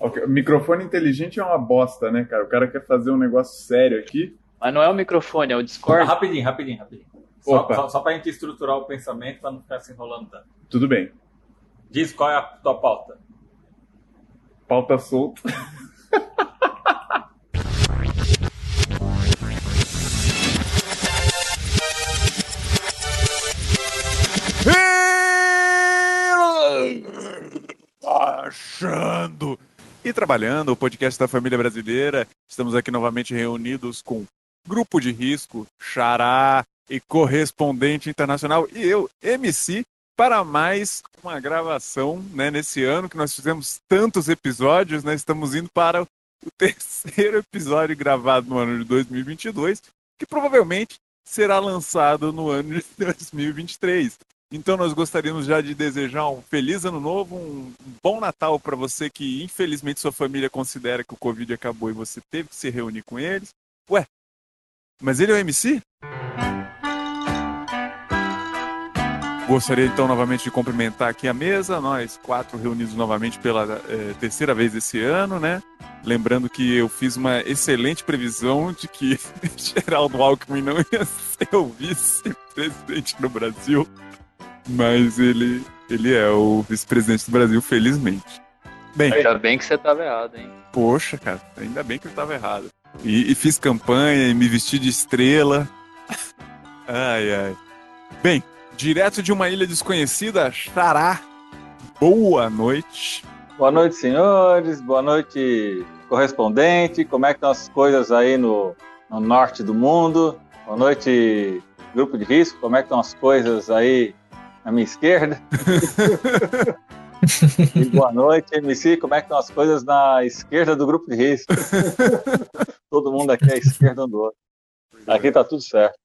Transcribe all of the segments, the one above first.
Ok, Microfone inteligente é uma bosta, né, cara? O cara quer fazer um negócio sério aqui. Mas não é o microfone, é o Discord. Rapidinho, rapidinho, rapidinho. Só, Opa. só, só pra gente estruturar o pensamento pra não ficar se enrolando tanto. Tudo bem. Diz qual é a tua pauta. Pauta solta. Achando e trabalhando o podcast da família brasileira. Estamos aqui novamente reunidos com grupo de risco, Xará e correspondente internacional e eu, MC, para mais uma gravação, né, nesse ano que nós fizemos tantos episódios, né? Estamos indo para o terceiro episódio gravado no ano de 2022, que provavelmente será lançado no ano de 2023. Então nós gostaríamos já de desejar um feliz ano novo, um bom Natal para você que infelizmente sua família considera que o Covid acabou e você teve que se reunir com eles. Ué, mas ele é o MC? Gostaria então novamente de cumprimentar aqui a mesa, nós quatro reunidos novamente pela eh, terceira vez esse ano, né? Lembrando que eu fiz uma excelente previsão de que Geraldo Alckmin não ia ser o vice-presidente do Brasil, mas ele, ele é o vice-presidente do Brasil, felizmente. Bem, Ainda bem que você tava errado, hein? poxa, cara, ainda bem que eu estava errado. E, e fiz campanha e me vesti de estrela. Ai, ai. Bem, direto de uma ilha desconhecida, Xará. Boa noite. Boa noite, senhores. Boa noite, correspondente. Como é que estão as coisas aí no, no norte do mundo? Boa noite, grupo de risco. Como é que estão as coisas aí na minha esquerda? e boa noite, MC. Como é que estão as coisas na esquerda do grupo de risco? Todo mundo aqui é à esquerda um do outro. Aqui tá tudo certo.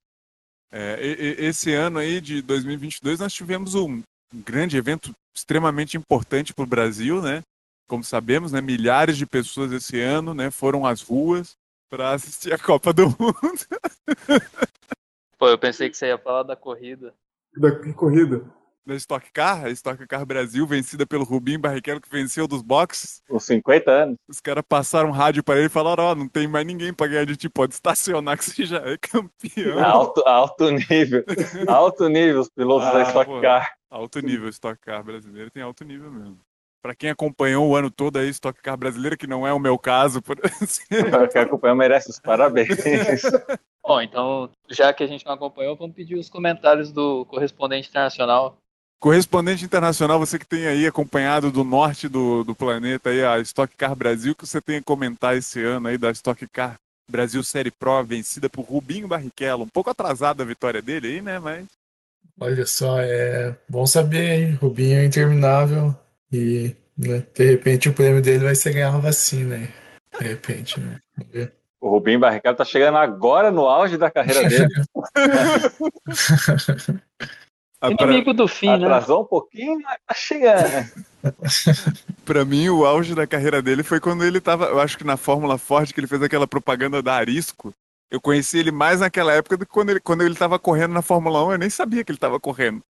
É, esse ano aí de 2022 nós tivemos um grande evento extremamente importante para o Brasil, né? Como sabemos, né, milhares de pessoas esse ano, né, foram às ruas para assistir a Copa do Mundo. Pô, eu pensei que você ia falar da corrida. Da que corrida? Da Stock Car, a Stock Car Brasil, vencida pelo Rubinho Barrichello, que venceu dos boxes. Uns 50 anos. Os caras passaram um rádio para ele e falaram: Ó, não tem mais ninguém para ganhar de ti, pode estacionar que você já é campeão. Alto, alto nível. Alto nível os pilotos Ah, da Stock pô. Car. Alto nível, Stock Car brasileiro tem alto nível mesmo. Para quem acompanhou o ano todo aí, Stock Car brasileira, que não é o meu caso, por exemplo. Quem acompanhou merece os parabéns. Bom, então, já que a gente não acompanhou, vamos pedir os comentários do correspondente internacional. Correspondente internacional, você que tem aí acompanhado do norte do, do planeta aí, a Stock Car Brasil, que você tem a comentar esse ano aí da Stock Car Brasil Série Pro, vencida por Rubinho Barrichello. Um pouco atrasada a vitória dele aí, né? Mas Olha só, é bom saber, hein? Rubinho é interminável e, né, de repente, o prêmio dele vai ser ganhar uma vacina, hein? De repente, né? O Rubinho Barrichello tá chegando agora no auge da carreira dele. Inimigo do fim, né? Atrasou um pouquinho, mas tá chegando. pra mim, o auge da carreira dele foi quando ele tava, eu acho que na Fórmula Ford, que ele fez aquela propaganda da Arisco. Eu conheci ele mais naquela época do que quando ele, quando ele tava correndo na Fórmula 1, eu nem sabia que ele tava correndo.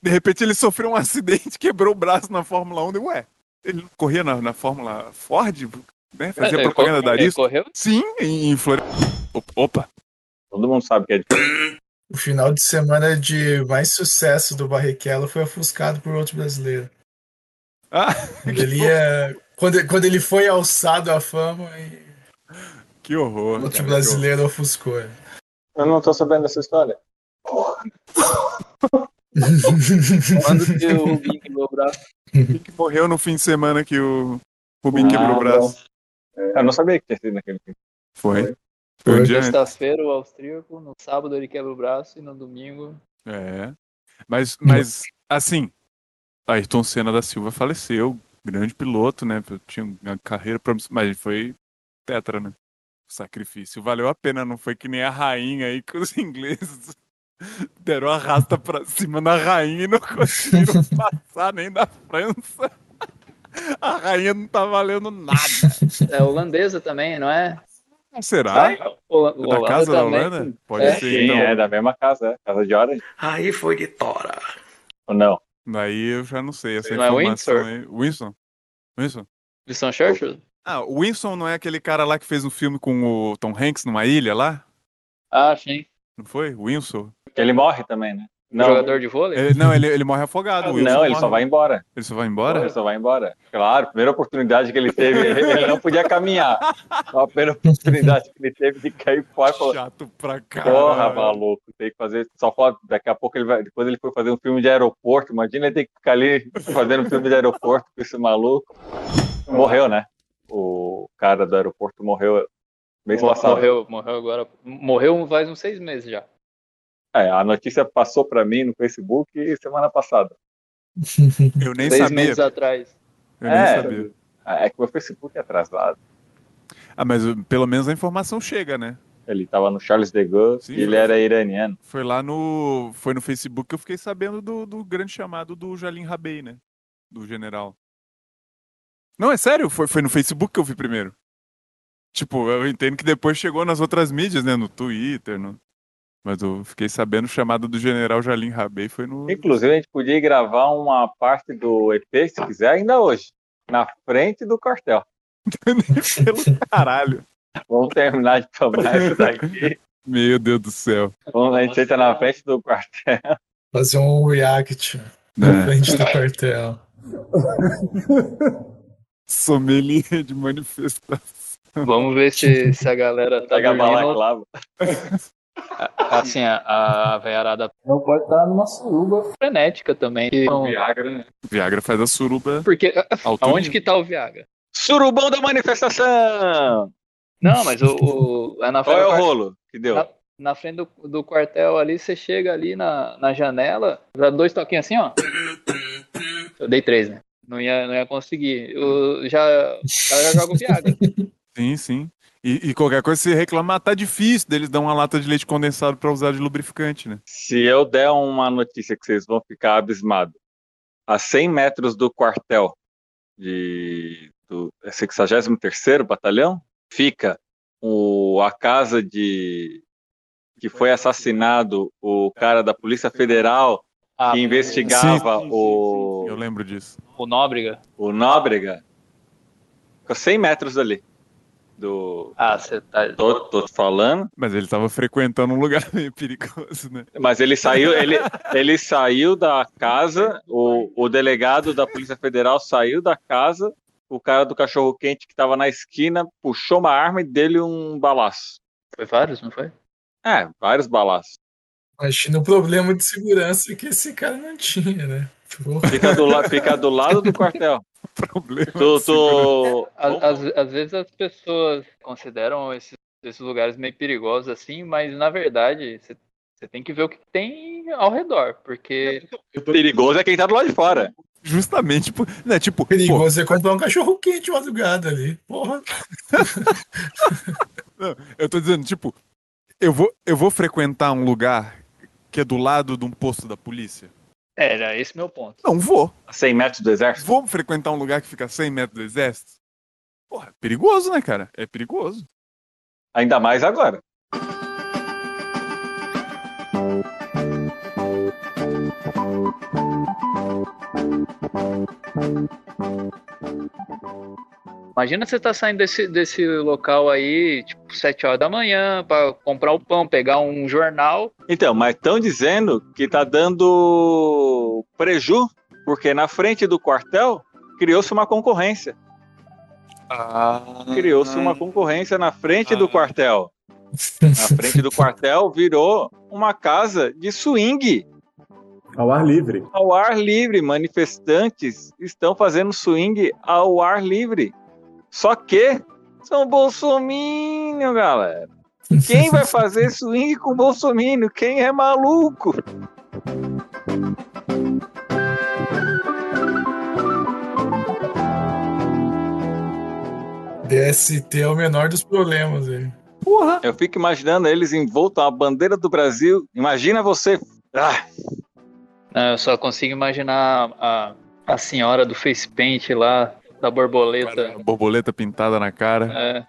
De repente ele sofreu um acidente, quebrou o braço na Fórmula 1, deu, ué, ele não corria na, na Fórmula Ford, né? Fazia Ele propaganda da ele Arisco? correu? Sim, em, em Floripa. Opa, Todo mundo sabe que é difícil. O final de semana de mais sucesso do Barrichello foi ofuscado por outro brasileiro. ah, Quando ele, ia, quando, quando ele foi alçado à fama, e que horror. outro cara, brasileiro ofuscou. ele. Eu não tô sabendo dessa história. Quando que o Rubinho quebrou o braço? horror. Quem que morreu no fim de semana que o Rubinho Ah, quebrou o braço? Eu não sabia que tinha sido naquele filme. Foi. Foi um Foi. Sexta-feira o austríaco, no sábado ele quebra o braço e no domingo. É. Mas, mas assim, Ayrton Senna da Silva faleceu, grande piloto, né? Tinha uma carreira promissora, mas ele foi tetra, né? Sacrifício. Valeu a pena, não foi que nem a rainha aí que os ingleses deram a rasta pra cima da rainha e não conseguiram passar nem da França. A rainha não tá valendo nada. É holandesa também, não é? Será? Hola- É da casa da. Holanda? Pode É. ser, Sim, então. é da mesma casa, é. Casa de Orange. Aí foi de tora. Ou não? Daí eu já não sei essa Não é Windsor? aí. Winston? Winston? Winston Churchill? Ah, o Winston não é aquele cara lá que fez um filme com o Tom Hanks numa ilha lá? Ah, sim. Não foi? Winston? Que ele morre também, né? Não, Jogador de vôlei? Ele- não, ele, ele morre afogado. o Wilson não, ele morre. só vai embora. Ele só vai embora? Ele só vai embora. Claro, primeira oportunidade que ele teve, ele não podia caminhar. A primeira oportunidade que ele teve de cair fora, falou, Chato pra caralho. porra, maluco, tem que fazer, só pode, daqui a pouco ele vai, depois ele foi fazer um filme de aeroporto, imagina ele ter que ficar ali fazendo um filme de aeroporto com esse maluco. Morreu, né? O cara do aeroporto morreu mês Mo- passado. Morreu, morreu agora. Morreu faz uns seis meses já. É, a notícia passou pra mim no Facebook semana passada. Eu nem seis sabia. meses atrás. Eu nem É. sabia. É que o meu Facebook é atrasado. Ah, mas uh, pelo menos a informação chega, né? Ele tava no Charles de Gaulle Sim, e ele era iraniano. Foi lá no. Foi no Facebook que eu fiquei sabendo do, do grande chamado do Jalim Rabei, né? Do general. Não, é sério, foi, foi no Facebook que eu vi primeiro. Tipo, eu entendo que depois chegou nas outras mídias, né? No Twitter, no... Mas eu fiquei sabendo o chamado do general Jalim Rabei foi no. Inclusive, a gente podia gravar uma parte do EP, se quiser, ainda hoje. Na frente do quartel. Pelo caralho. Vamos terminar de tomar isso daqui. Meu Deus do céu. Vamos, a gente senta na frente do quartel. Fazer um react na É. frente do quartel. Sommelier de manifestação. Vamos ver se, se a galera tá Pega a dormindo. Assim, a, a veiarada Não pode estar numa suruba. frenética também. que não- Viagra, né? Viagra faz a suruba. Porque a- Altura. aonde que tá o Viagra? Surubão da manifestação! Não, mas o, o- é na Qual frente, é do o rolo que deu? na, na frente do, do quartel ali, você chega ali na, na janela, dá dois toquinhos assim, ó. Eu dei três, né? Não ia, não ia conseguir. Eu já, o cara já joga o Viagra. Sim, sim. E, e qualquer coisa, se reclamar, tá difícil deles dar uma lata de leite condensado pra usar de lubrificante, né? Se eu der uma notícia que vocês vão ficar abismados, a 100 metros do quartel de, do 63º Batalhão, fica o, a casa de que foi assassinado o cara da Polícia Federal Ah, que investigava Sim, sim, o, Eu lembro disso. o Nóbrega. o Nóbrega. Ficou 100 metros dali. Do, Ah, você tá. tô, tô falando. Mas ele tava frequentando um lugar meio perigoso, né? Mas ele saiu, ele, ele saiu da casa, o, o delegado da Polícia Federal saiu da casa, o cara do cachorro quente que estava na esquina puxou uma arma e dele um balaço. Foi vários, não foi? É, vários balaços. Imagina o problema de segurança que esse cara não tinha, né? Porra. Fica do, la- fica do lado do quartel. Problema. Tu, segurança. tu... Às, às- às vezes as pessoas consideram esses, esses lugares meio perigosos assim, mas na verdade você você tem que ver o que tem ao redor, porque Perigoso é quem tá do lado de fora. Justamente, por- né? Tipo, pô, Perigoso é comprar um cachorro quente madrugada ali. Porra. eu tô dizendo, tipo, eu vou, eu vou frequentar um lugar que é do lado de um posto da polícia? É, era esse meu ponto. Não vou. A 100 metros do exército. Vou frequentar um lugar que fica a 100 metros do exército? Porra, é perigoso, né, cara? É perigoso. Ainda mais agora. Imagina você tá saindo desse, desse local aí, tipo, 7 horas da manhã, pra comprar o pão, pegar um jornal. Então, mas estão dizendo que tá dando preju, porque na frente do quartel criou-se uma concorrência. Criou-se uma concorrência na frente do quartel. Na frente do quartel virou uma casa de swing. Ao ar livre. Ao ar livre, manifestantes estão fazendo swing ao ar livre. Só que são bolsominion, galera. Quem vai fazer swing com bolsominion? Quem é maluco? DST é o menor dos problemas aí. Eu fico imaginando eles envoltos a bandeira do Brasil. Imagina você. Ah, Eu só consigo imaginar a, a senhora do face paint lá, da borboleta, Borboleta pintada na cara. é,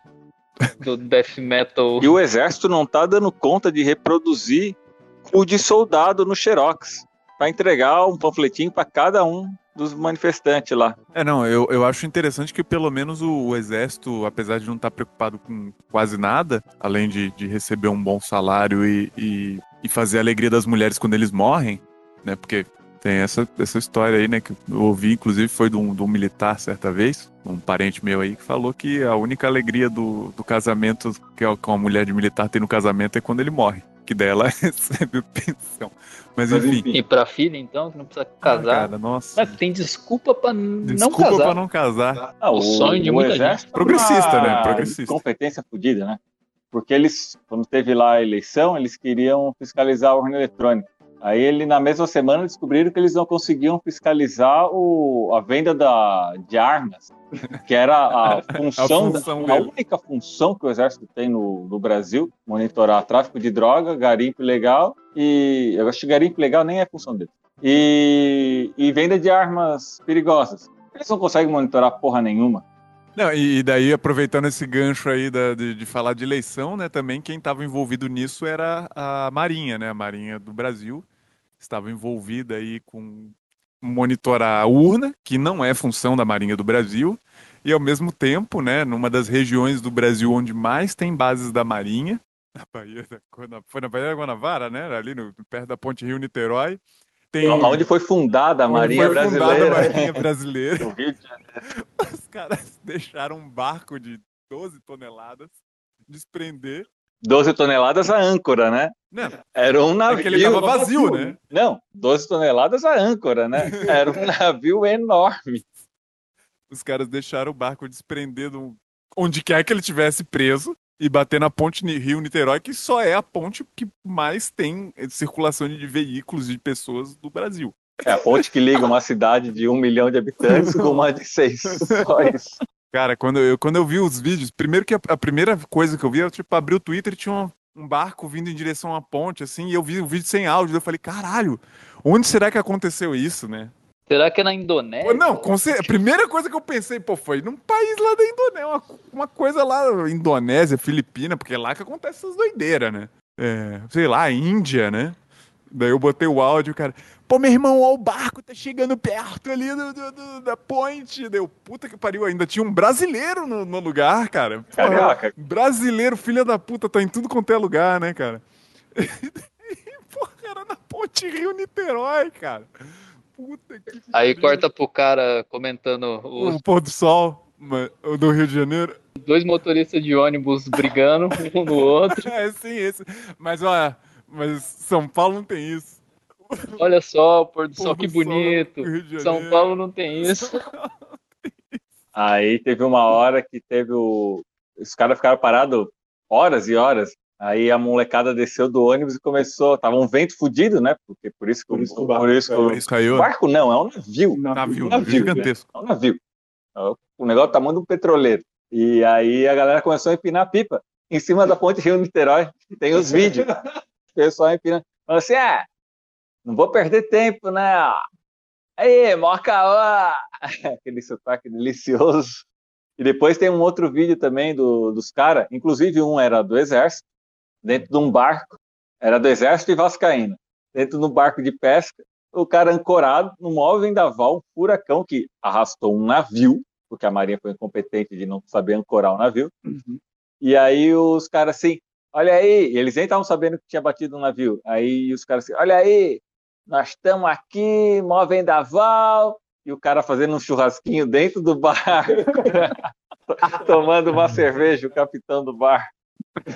do death metal. e o exército não tá dando conta de reproduzir o de soldado no Xerox. Pra entregar um panfletinho pra cada um. dos manifestantes lá. É, não, eu, eu acho interessante que pelo menos o, o exército, apesar de não estar preocupado com quase nada, além de, de receber um bom salário e, e, e fazer a alegria das mulheres quando eles morrem, né? Porque tem essa, essa história aí, né? Que eu ouvi, inclusive, foi de um, de um militar certa vez, um parente meu aí, que falou que a única alegria do, do casamento que uma mulher de militar tem no casamento é quando ele morre. Que dela recebe pensão. Mas enfim. E pra filha, então, que não precisa casar. Cara, nossa. Mas tem desculpa pra n- não Desculpa casar. pra não casar. Ah, O sonho de muita exército gente. Progressista, né? Progressista. Competência fodida, né? Porque eles, quando teve lá a eleição, eles queriam fiscalizar a urna eletrônica. Aí ele, na mesma semana, descobriram que eles não conseguiam fiscalizar o, a venda da, de armas, que era a função, da- função a dele. única função que o exército tem no, no Brasil, monitorar tráfico de droga, garimpo ilegal e eu acho que garimpo ilegal nem é função dele. E, e venda de armas perigosas. Eles não conseguem monitorar porra nenhuma. Não, e, e daí, aproveitando esse gancho aí da- de, de falar de eleição, né, também quem estava envolvido nisso era a Marinha, né? A Marinha do Brasil estava envolvida aí com monitorar a urna, que não é função da Marinha do Brasil, e ao mesmo tempo, né, numa das regiões do Brasil onde mais tem bases da Marinha, na Bahia da, foi na Bahia da Guanabara, né? Ali no, perto da Ponte Rio Niterói. Tem, Onde foi fundada a onde Marinha foi fundada Brasileira. a Marinha Brasileira. Os caras deixaram um barco de 12 toneladas desprender. 12 toneladas a âncora, né? Não, Era um é navio. que ele tava vazio, né? Não, 12 toneladas a âncora, né? Era um navio enorme. Os caras deixaram o barco desprender do... onde quer que ele tivesse preso e bater na ponte Ni- Rio-Niterói, que só é a ponte que mais tem circulação de veículos e de pessoas do Brasil. É a ponte que liga uma cidade de um milhão de habitantes com uma de seis. Só isso. Cara, quando eu, quando eu vi os vídeos, primeiro que a, a primeira coisa que eu vi, eu tipo, abri o Twitter e tinha um, um barco vindo em direção à ponte, assim, e eu vi o vídeo sem áudio, eu falei, caralho, onde será que aconteceu isso, né? Será que é na Indonésia? Não, com cer- a primeira coisa que eu pensei, pô, foi num país lá da Indonésia, uma, uma coisa lá, Indonésia, Filipina, porque é lá que acontece essas doideiras, né? É, sei lá, Índia, né? Daí eu botei o áudio, cara, pô, meu irmão, ó, o barco tá chegando perto ali do, do- do- da ponte. Deu, puta que pariu, ainda tinha um brasileiro no, no lugar, cara. Porra, Caraca. brasileiro, filha da puta, tá em tudo quanto é lugar, né, cara? Porra, era na ponte Rio-Niterói, cara. Puta que Aí pariu. corta pro cara comentando os o pôr do sol do Rio de Janeiro. dois motoristas de ônibus brigando um no outro. É, sim, esse. Mas, olha, mas São Paulo não tem isso. Olha só, o pôr do sol, que bonito. Rio de São. Paulo não tem isso. Aí teve uma hora que teve o. Os caras ficaram parados horas e horas. Aí a molecada desceu do ônibus e começou. Tava um vento fudido, né? Porque por isso que, Por isso o o- barco por isso que o- Isso caiu. barco não, é um navio. Navio, navio, gigantesco. É um navio. O negócio tá muito petroleiro. E aí a galera começou a empinar a pipa em cima da ponte Rio-Niterói. Tem os vídeos. Pessoal empinando. Falando assim, ah, não vou perder tempo, né? Aí, mó caô. Aquele sotaque delicioso. E depois tem um outro vídeo também do, dos caras, inclusive um era do exército, dentro de um barco, era do exército e vascaíno, dentro de um barco de pesca, o cara ancorado no maior vendaval, um furacão que arrastou um navio, porque a marinha foi incompetente de não saber ancorar o navio, e aí os caras assim, olha aí, eles nem estavam sabendo que tinha batido um navio, aí os caras assim, olha aí, nós estamos aqui, maior vendaval, e o cara fazendo um churrasquinho dentro do bar, tomando uma cerveja, o capitão do bar.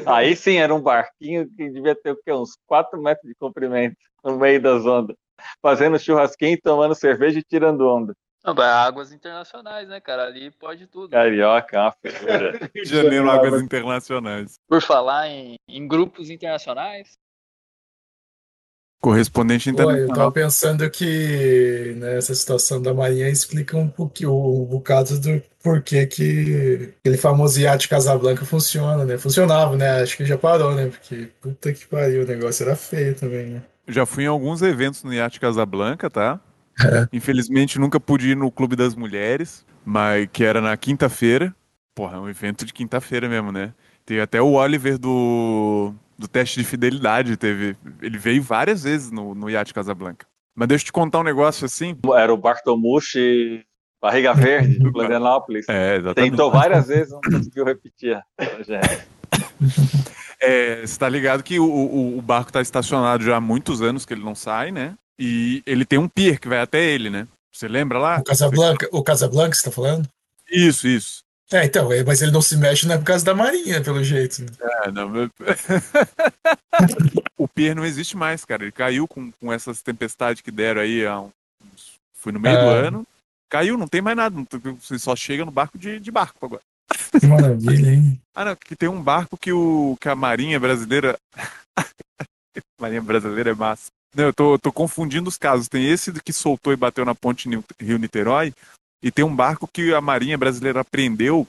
Aí sim, era um barquinho que devia ter o quê? uns 4 metros de comprimento no meio das ondas, fazendo churrasquinho, tomando cerveja e tirando onda. Não, águas internacionais, né, cara? Ali pode tudo. Carioca, é uma figura. Rio de Janeiro, águas internacionais. Por falar em, em grupos internacionais, Correspondente Pô, eu internacional. tava pensando que né, essa situação da Marinha explica um pouquinho o bocado do porquê que aquele famoso iate Casablanca funciona, né? Funcionava, né? Acho que já parou, né? Porque puta que pariu, o negócio era feio também, né? Já fui em alguns eventos no Iate Casablanca, tá? Infelizmente nunca pude ir no Clube das Mulheres, mas que era na quinta-feira. Porra, é um evento de quinta-feira mesmo, né? Tem até o Oliver do, do teste de fidelidade, teve. Ele veio várias vezes no, no Iate Casablanca. Mas deixa eu te contar um negócio assim. Era o Bartomucci Barriga Verde, de Florianópolis. É, exatamente. Tentou várias vezes, não conseguiu repetir. É, você tá ligado que o, o, o barco tá estacionado já há muitos anos que ele não sai, né? E ele tem um pier que vai até ele, né? Você lembra lá? O Casablanca, o Casablanca, você tá falando? Isso, isso. É, então, é, mas ele não se mexe não é por causa da marinha, pelo jeito. né? É, não, o pier não existe mais, cara. Ele caiu com, com essas tempestades que deram aí há uns. Foi no meio do Ah. ano. Caiu, não tem mais nada. Você só chega no barco de, de barco agora. Que maravilha, hein? Ah, não, que tem um barco que, o, que a Marinha Brasileira. Marinha Brasileira é massa. Não, eu tô, tô confundindo os casos. Tem esse que soltou e bateu na ponte Ni- Rio-Niterói, e tem um barco que a Marinha Brasileira apreendeu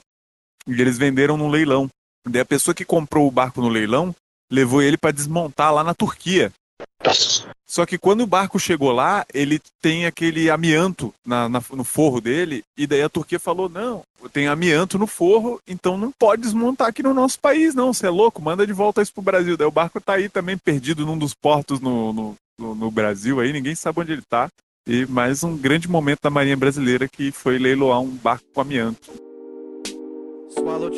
e eles venderam no leilão. Daí a pessoa que comprou o barco no leilão levou ele para desmontar lá na Turquia. Só que quando o barco chegou lá, ele tem aquele amianto na- na- no forro dele, e daí a Turquia falou: não, tem amianto no forro, então não pode desmontar aqui no nosso país, não. Você é louco, manda de volta isso pro Brasil. Daí o barco tá aí também perdido num dos portos no, no, no- no Brasil aí, ninguém sabe onde ele tá. E mais um grande momento da Marinha Brasileira que foi leiloar um barco com amianto.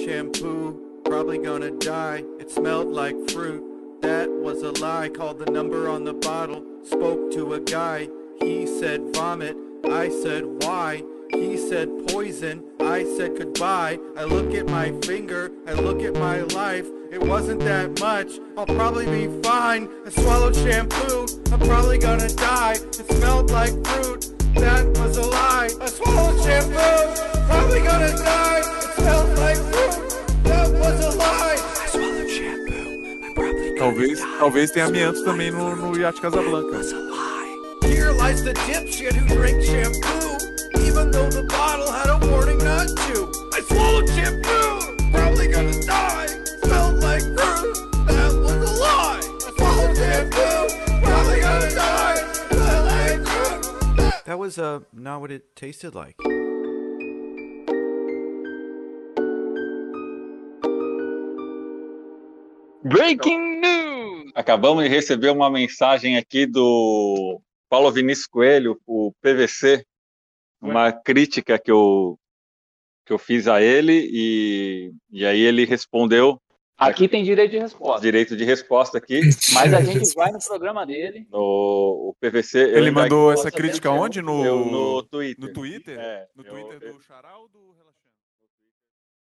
Shampoo, probably gonna die. It smelled like fruit. That was a lie. Called the number on the bottle. Spoke to a guy. He said vomit. I said why. He said poison. I said goodbye. I look at my finger. I look at my life. It wasn't that much. I'll probably be fine. I swallowed shampoo. I'm probably gonna die. It smelled like fruit. That was a lie. I swallowed shampoo. Probably gonna die. It smelled like fruit. That was a lie. I swallowed shampoo. I probably Talvez, talvez tenha amianto também no, no Iate Casablanca. Here lies the dipshit who drank shampoo, even though the bottle had a warning not to. I swallowed shampoo, probably gonna die. Smelled like fruit, that was a lie. I swallowed shampoo, probably gonna die. Smelled like fruit. That was uh not what it tasted like. Breaking news! Acabamos de receber uma mensagem aqui do Paulo Vinícius Coelho, o PVC, uma crítica que eu, que eu fiz a ele, e, e aí ele respondeu Aqui tem direito de resposta. direito de resposta aqui. Mas a gente vai no programa dele. No, o PVC. Ele mandou essa crítica dele, onde? No, eu- no Twitter. no Twitter? É, no eu- Twitter eu- do Charal ou do